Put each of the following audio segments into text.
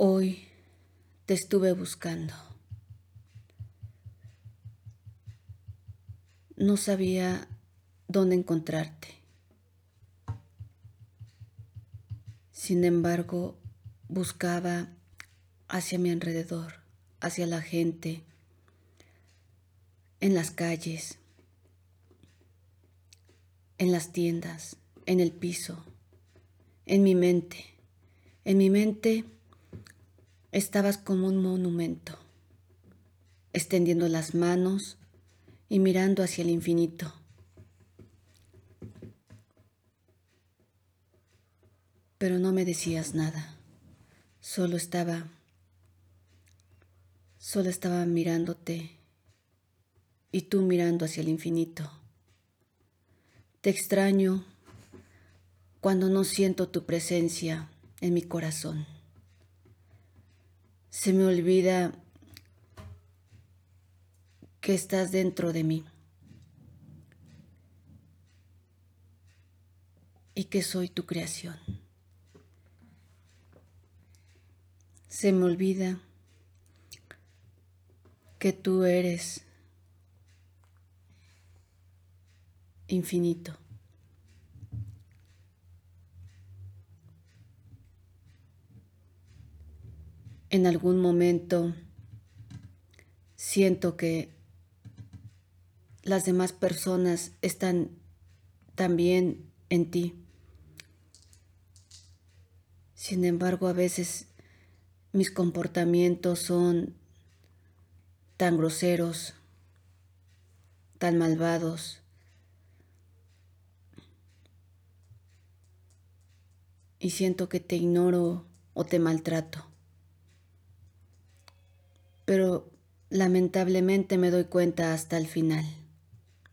Hoy te estuve buscando. No sabía dónde encontrarte. Sin embargo, buscaba hacia mi alrededor, hacia la gente, en las calles, en las tiendas, en el piso, en mi mente. En mi mente Estabas como un monumento, extendiendo las manos y mirando hacia el infinito. Pero no me decías nada, solo estaba, solo estaba mirándote y tú mirando hacia el infinito. Te extraño cuando no siento tu presencia en mi corazón se me olvida que estás dentro de mí y que soy tu creación. Se me olvida que tú eres infinito. En algún momento siento que las demás personas están también en ti. Sin embargo, a veces mis comportamientos son tan groseros, tan malvados. Y siento que te ignoro o te maltrato pero lamentablemente me doy cuenta hasta el final,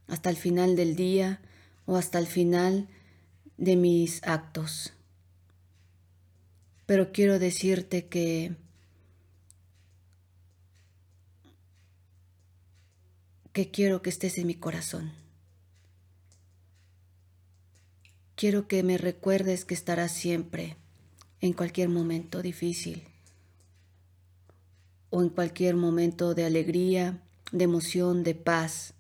hasta el final del día o hasta el final de mis actos. Pero quiero decirte que que quiero que estés en mi corazón. Quiero que me recuerdes que estarás siempre en cualquier momento difícil o en cualquier momento de alegría, de emoción, de paz.